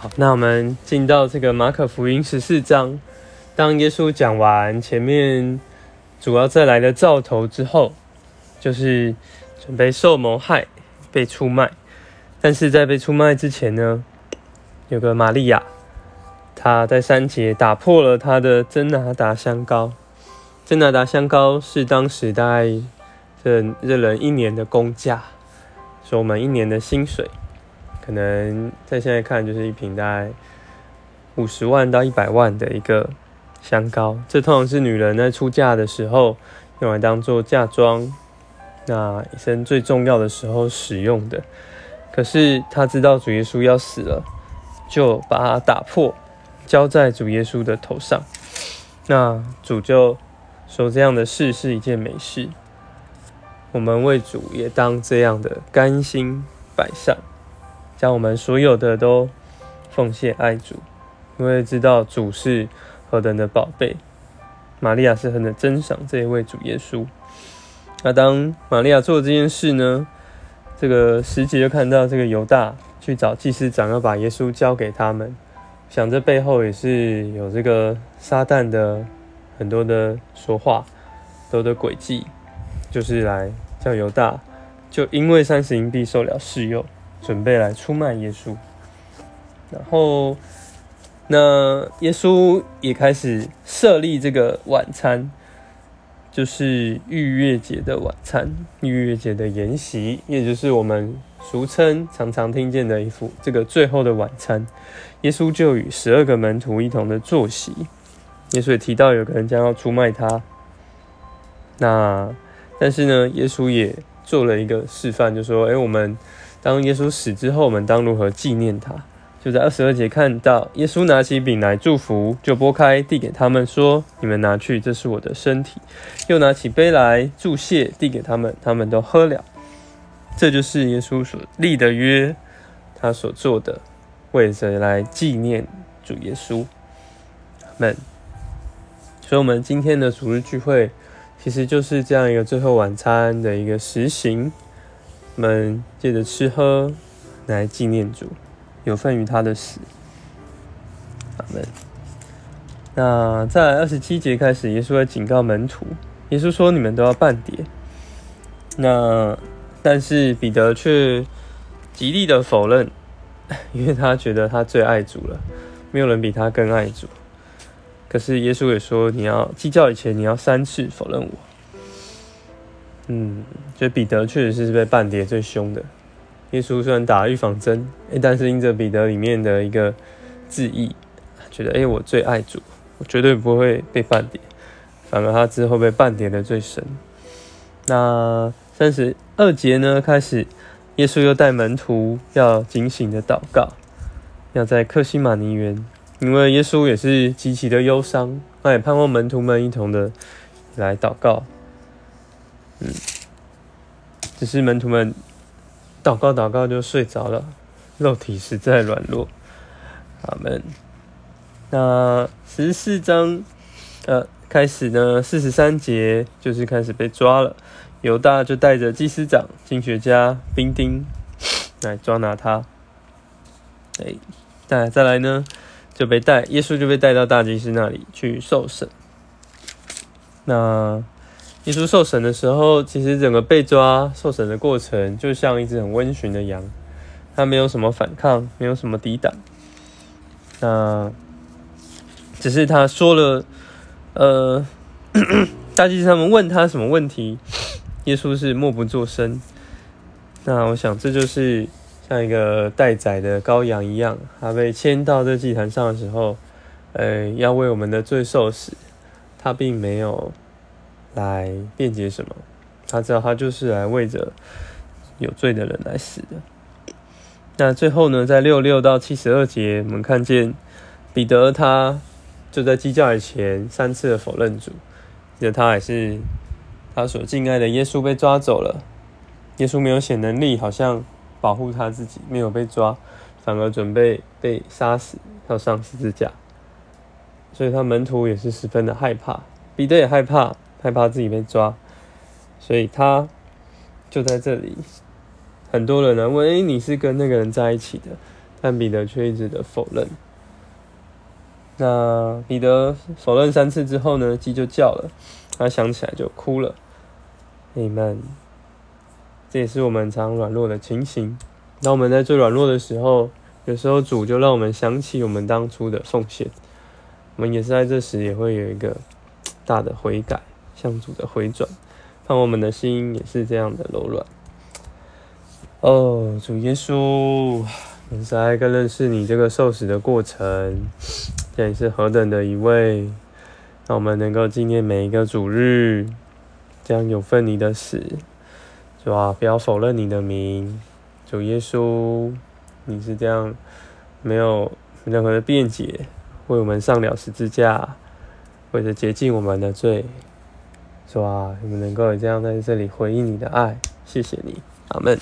好，那我们进到这个马可福音十四章，当耶稣讲完前面主要再来的兆头之后，就是准备受谋害、被出卖。但是在被出卖之前呢，有个玛利亚，她在三节打破了她的真拿达香膏。真拿达香膏是当时大概这这人一年的工价，是我们一年的薪水。可能在现在看，就是一瓶大概五十万到一百万的一个香膏。这通常是女人在出嫁的时候用来当做嫁妆，那一生最重要的时候使用的。可是他知道主耶稣要死了，就把它打破，浇在主耶稣的头上。那主就说：“这样的事是一件美事。我们为主也当这样的甘心摆上，将我们所有的都奉献爱主，因为知道主是何等的宝贝。玛利亚是很的珍赏这一位主耶稣。那当玛利亚做这件事呢？”这个时节就看到这个犹大去找祭司长，要把耶稣交给他们。想这背后也是有这个撒旦的很多的说话，多的诡计，就是来叫犹大，就因为三十银币受了试诱，准备来出卖耶稣。然后，那耶稣也开始设立这个晚餐。就是逾越节的晚餐，逾越节的筵席，也就是我们俗称、常常听见的一副这个最后的晚餐。耶稣就与十二个门徒一同的坐席。耶稣也提到有个人将要出卖他。那但是呢，耶稣也做了一个示范，就说：“哎，我们当耶稣死之后，我们当如何纪念他？”就在二十二节看到，耶稣拿起饼来祝福，就拨开递给他们说：“你们拿去，这是我的身体。”又拿起杯来祝谢，递给他们，他们都喝了。这就是耶稣所立的约，他所做的，为着来纪念主耶稣。们，所以，我们今天的主日聚会，其实就是这样一个最后晚餐的一个实行。我们借着吃喝来纪念主。有份于他的死，阿门。那在二十七节开始，耶稣会警告门徒，耶稣说：“你们都要半点。”那但是彼得却极力的否认，因为他觉得他最爱主了，没有人比他更爱主。可是耶稣也说：“你要计较以前，你要三次否认我。”嗯，所以彼得确实是被半碟最凶的。耶稣虽然打预防针，哎，但是因着彼得里面的一个质疑，觉得哎，我最爱主，我绝对不会被半点，反而他之后被半点的最深。那三十二节呢，开始耶稣又带门徒要警醒的祷告，要在克西马尼园，因为耶稣也是极其的忧伤，他也盼望门徒们一同的来祷告。嗯，只是门徒们。祷告祷告就睡着了，肉体实在软弱。阿门。那十四章，呃，开始呢，四十三节就是开始被抓了。犹大就带着祭司长、经学家、兵丁来抓拿他。哎，再再来呢，就被带，耶稣就被带到大祭司那里去受审。那。耶稣受审的时候，其实整个被抓受审的过程，就像一只很温驯的羊，它没有什么反抗，没有什么抵挡。那只是他说了，呃，大祭司他们问他什么问题，耶稣是默不作声。那我想这就是像一个待宰的羔羊一样，他被牵到这祭坛上的时候，呃，要为我们的罪受死，他并没有。来辩解什么？他知道他就是来为着有罪的人来死的。那最后呢，在六六到七十二节，我们看见彼得他就在鸡叫以前三次的否认主，记得他还是他所敬爱的耶稣被抓走了，耶稣没有显能力，好像保护他自己，没有被抓，反而准备被杀死，要上十字架，所以他门徒也是十分的害怕，彼得也害怕。害怕自己被抓，所以他就在这里。很多人呢问：“哎，你是跟那个人在一起的？”但彼得却一直的否认。那彼得否认三次之后呢，鸡就叫了，他想起来就哭了。你们，这也是我们常软弱的情形。当我们在最软弱的时候，有时候主就让我们想起我们当初的奉献。我们也是在这时也会有一个大的悔改，向主的回转，让我们的心也是这样的柔软。哦，主耶稣，实在更认识你这个受死的过程，这也是何等的一位，让我们能够纪念每一个主日，这样有份你的死，主啊，不要否认你的名，主耶稣，你是这样没有任何的辩解，为我们上了十字架，为了洁净我们的罪，说啊，你们能够这样在这里回应你的爱，谢谢你，阿门。